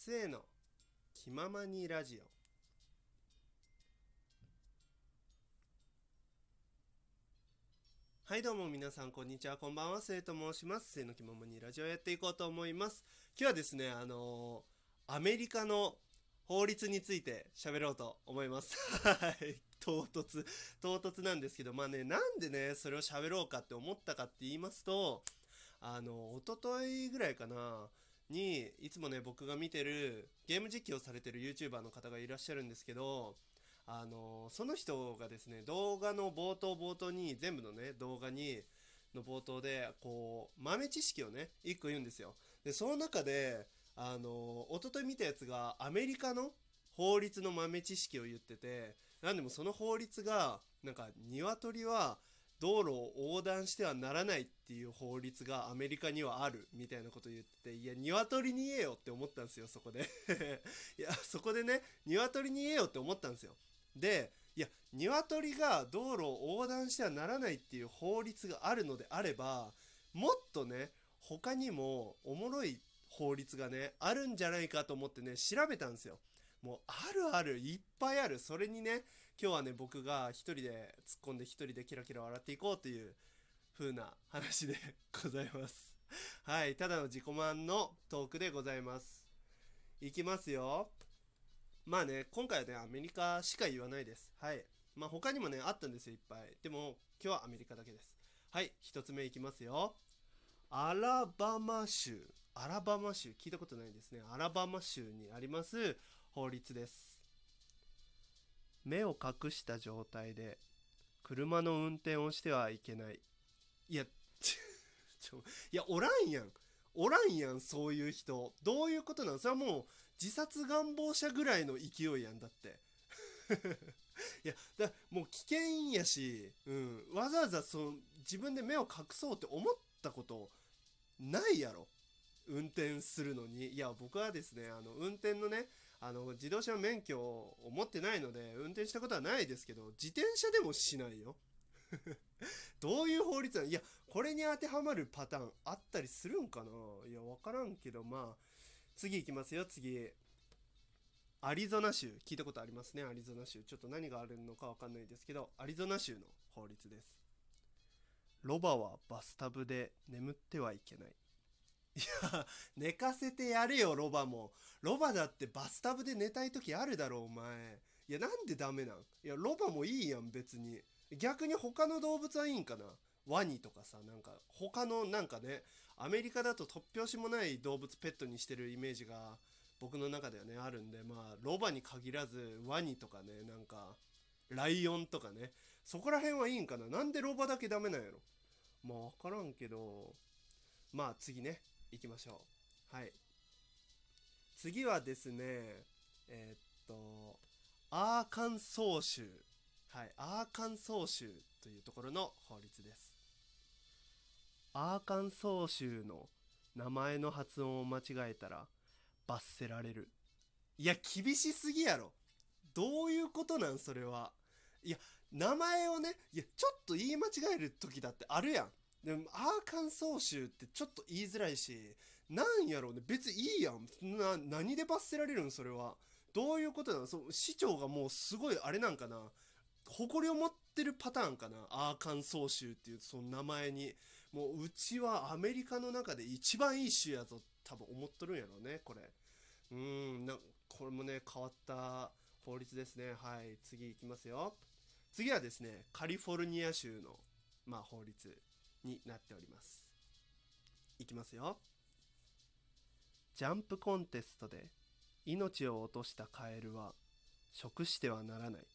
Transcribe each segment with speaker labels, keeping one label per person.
Speaker 1: せーの。気ままにラジオ。はいどうも皆さんこんにちは。こんばんは。せいと申します。せいの気ままにラジオやっていこうと思います。今日はですねあのー、アメリカの法律について喋ろうと思います。はい。唐突。唐突なんですけどまあねなんでねそれを喋ろうかって思ったかって言いますとあの一昨日ぐらいかな。にいつもね僕が見てるゲーム実況されてる YouTuber の方がいらっしゃるんですけどあのその人がですね動画の冒頭冒頭に全部のね動画にの冒頭でこう豆知識をね1個言うんですよ。でその中であの一昨日見たやつがアメリカの法律の豆知識を言っててなんでもその法律がなんか鶏は道路を横断してはならないっていう法律がアメリカにはあるみたいなこと言ってていや鶏に言えよって思ったんですよそこで。いやそこでね鶏に言えよって思ったんですよ。でいや鶏が道路を横断してはならないっていう法律があるのであればもっとね他にもおもろい法律がねあるんじゃないかと思ってね調べたんですよ。もうあるあるいっぱいある。それにね今日はね僕が一人で突っ込んで一人でキラキラ笑っていこうという風な話で ございます。はいただの自己満のトークでございます。いきますよ。まあね今回はねアメリカしか言わないです。はい。まあ他にもねあったんですよいっぱい。でも今日はアメリカだけです。はい一つ目いきますよ。アラバマ州。アラバマ州。聞いたことないですね。アラバマ州にあります法律です。目を隠した状態で車の運転をしてはいけない。いやちょいやおらんやん。おらんやんそういう人。どういうことなん？それはもう自殺願望者ぐらいの勢いやんだって。いやだもう危険やし、うん、わざわざその自分で目を隠そうって思ったことないやろ。運転するのに。いや僕はですねあの運転のねあの自動車免許を持ってないので運転したことはないですけど自転車でもしないよ。どういう法律なの？いやこれに当てはまるパターンあったりするんかな？いや分からんけどまあ次行きますよ次。アリゾナ州。聞いたことありますねアリゾナ州。ちょっと何があるのか分かんないですけどアリゾナ州の法律です。ロバはバスタブで眠ってはいけない。いや寝かせてやれよロバも。ロバだってバスタブで寝たい時あるだろお前。いやなんでダメなん？いやロバもいいやん別に。逆に他の動物はいいんかな？ワニとかさなんか他のなんかねアメリカだと突拍子もない動物ペットにしてるイメージが僕の中ではねあるんでまあロバに限らずワニとかねなんかライオンとかねそこら辺はいいんかな？なんでロバだけダメなんやろ？まあ分からんけど。まあ次ね。行きましょう。はい。次はですねえー、っとアーカンソー州。はい。アーカンソー州というところの法律です。アーカンソー州の名前の発音を間違えたら罰せられる。いや厳しすぎやろ。どういうことなん？それは。いや名前をねいやちょっと言い間違える時だってあるやん。でもアーカンソー州ってちょっと言いづらいしなんやろうね。別にいいやん。な何で罰せられるんそれは。どういうことなの？その市長がもうすごいあれなんかな。誇りを持ってるパターンかな。アーカンソー州っていうその名前に。もううちはアメリカの中で一番いい州やぞ多分思っとるんやろうねこれ。うんなこれもね変わった法律ですね。はい次いきますよ。次はですねカリフォルニア州のまあ法律。になっております。いきますよ。ジャンプコンテストで命を落としたカエルは食してはならない。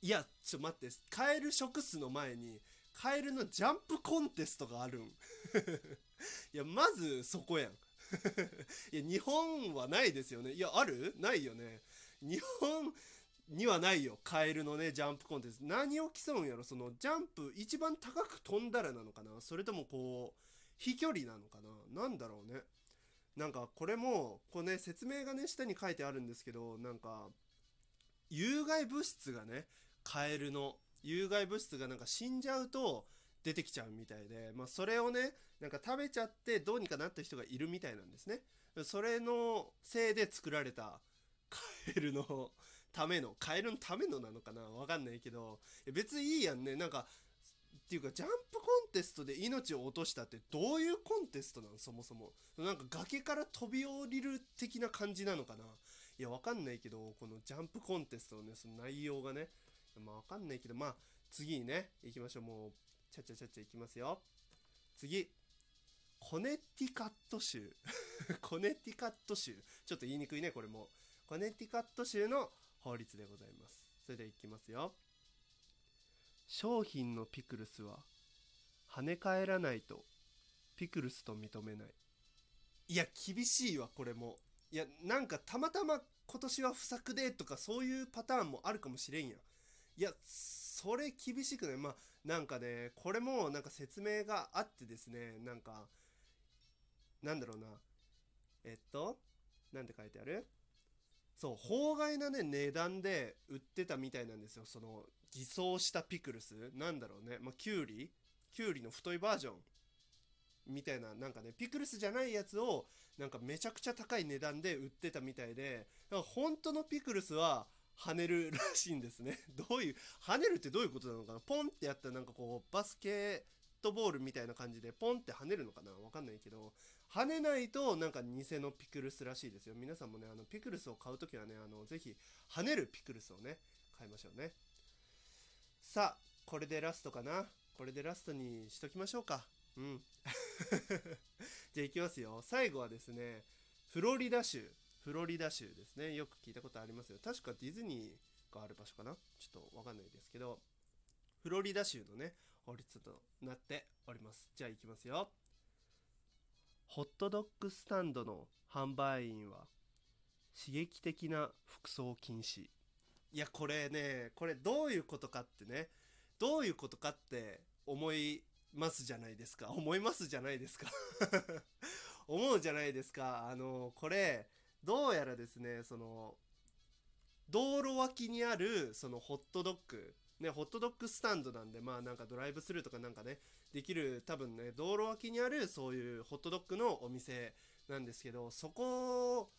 Speaker 1: いやちょ待って。カエル食すの前にカエルのジャンプコンテストがあるん。いやまずそこやん。いや日本はないですよね。いやある？ないよね。日本にはないよ。カエルのねジャンプコンテスト。何を競うんやろ？そのジャンプ一番高く飛んだらなのかな？それともこう飛距離なのかな？なんだろうね。なんかこれもこうね説明がね下に書いてあるんですけどなんか有害物質がねカエルの有害物質がなんか死んじゃうと出てきちゃうみたいで、まあ、それをねなんか食べちゃってどうにかなった人がいるみたいなんですね。それのせいで作られたカエルのためのカエルのためのなのかな？わかんないけど。別にいいやんね。なんかっていうかジャンプコンテストで命を落としたってどういうコンテストなのそもそも。なんか崖から飛び降りる的な感じなのかな？いやわかんないけどこのジャンプコンテストのねその内容がね。まあわかんないけど。まあ次にね行きましょう。もうちゃちゃちゃちゃいきますよ。次。コネティカット州。コネティカット州。ちょっと言いにくいねこれも。コネティカット州の法律でございます。それではいきますよ。商品のピクルスは跳ね返らないとピクルスと認めない。いや厳しいわこれも。いやなんかたまたま今年は不作でとかそういうパターンもあるかもしれんやいやそれ厳しくない。まあなんかねこれもなんか説明があってですねなんかなんだろうな。えっとなんて書いてある？そう法外なね値段で売ってたみたいなんですよ。その偽装したピクルス。なんだろうね。まあキュウリ？キュウリの太いバージョンみたいななんかねピクルスじゃないやつをなんかめちゃくちゃ高い値段で売ってたみたいでだから本当のピクルスは跳ねるらしいんですね。どういう跳ねるってどういうことなのかな？ポンってやったらなんかこうバスケットボールみたいな感じでポンって跳ねるのかな？わかんないけど跳ねないとなんか偽のピクルスらしいですよ。皆さんもねあのピクルスを買う時はねあのぜひ跳ねるピクルスをね買いましょうね。さあこれでラストかな？これでラストにしときましょうか。うん。じゃあいきますよ。最後はですねフロリダ州。フロリダ州ですね。よく聞いたことありますよ。確かディズニーがある場所かな？ちょっとわかんないですけど。フロリダ州のね法律となっております。じゃあいきますよ。ホットドッグスタンドの販売員は刺激的な服装禁止。いやこれねこれどういうことかってねどういうことかって思いますじゃないですか。思いますじゃないですか。思うじゃないですか。あのこれどうやらですねその道路脇にあるそのホットドッグねホットドッグスタンドなんでまあなんかドライブスルーとかなんかねできる多分ね道路脇にあるそういうホットドッグのお店なんですけどそこ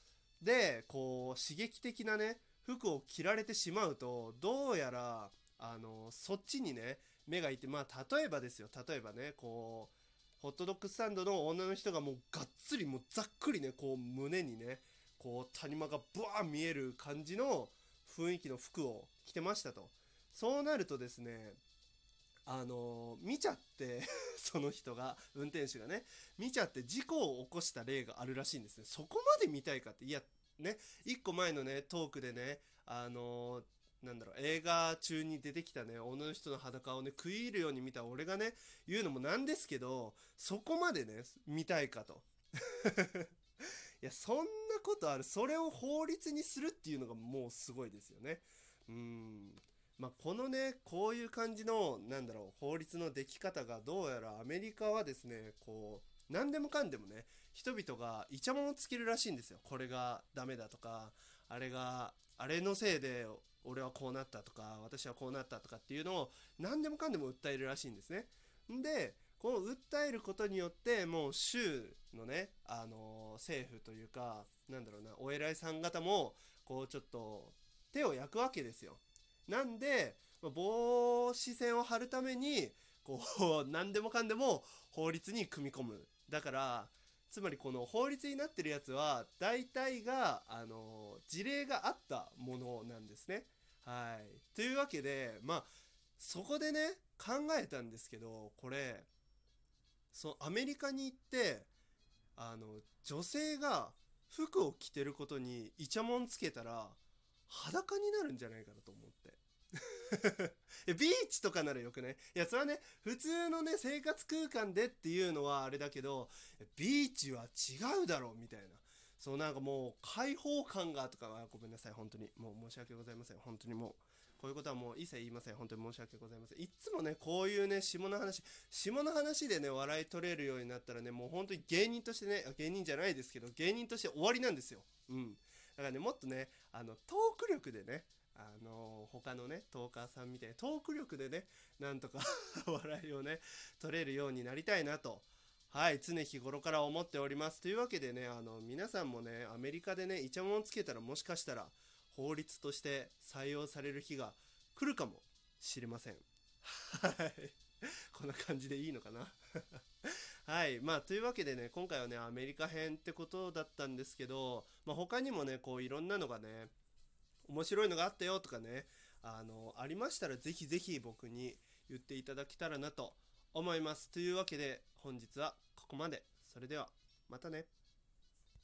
Speaker 1: でこう刺激的なね服を着られてしまうとどうやらあのそっちにね目がいってまあ例えばですよ例えばねこうホットドッグスタンドの女の人がもうがっつりもうざっくりねこう胸にねこう谷間がブワー見える感じの雰囲気の服を着てましたと。そうなるとですねあの見ちゃって その人が運転手がね見ちゃって事故を起こした例があるらしいんですね。そこまで見たいかっていやね1個前のねトークでねあのなんだろう映画中に出てきたね女の人の裸をね食い入るように見た俺がね言うのもなんですけどそこまでね見たいかと。いやそんなことある。それを法律にするっていうのがもうすごいですよね。うん。まあ、このねこういう感じのなんだろう法律のでき方がどうやらアメリカはですねこう何でもかんでもね人々がイチャモンをつけるらしいんですよ。これがダメだとかあれがあれのせいで俺はこうなったとか私はこうなったとかっていうのを何でもかんでも訴えるらしいんですね。でこの訴えることによってもう州のねあの政府というかなんだろうなお偉いさん方もこうちょっと手を焼くわけですよ。なんで防止線を張るためにこう何でもかんでも法律に組み込む。だからつまりこの法律になってるやつは大体があの事例があったものなんですね。はい、というわけでまあそこでね考えたんですけどこれそアメリカに行ってあの女性が服を着てることにイチャモンつけたら裸になるんじゃないかなと思っ ビーチとかならよくねい？いやそれはね普通のね生活空間でっていうのはあれだけどビーチは違うだろうみたいな。そうなんかもう開放感がとかはごめんなさい本当に。もう申し訳ございません。本当にもうこういうことはもう一切言いません。本当に申し訳ございません。いつもねこういうね下の話下の話でね笑い取れるようになったらねもう本当に芸人としてね芸人じゃないですけど芸人として終わりなんですよ。うん。だからねもっとねあのトーク力でねあの他のねトーカーさんみたいにトーク力でねなんとか 笑いをね取れるようになりたいなと。はい常日頃から思っております。というわけでねあの皆さんもねアメリカでねイチャモンつけたらもしかしたら法律として採用される日が来るかもしれません。はい。こんな感じでいいのかな？はい。まあというわけでね今回はねアメリカ編ってことだったんですけど、まあ、他にもねこういろんなのがね面白いのがあったよとかねあのありましたらぜひぜひ僕に言っていただけたらなと思います。というわけで本日はここまで。それではまたね。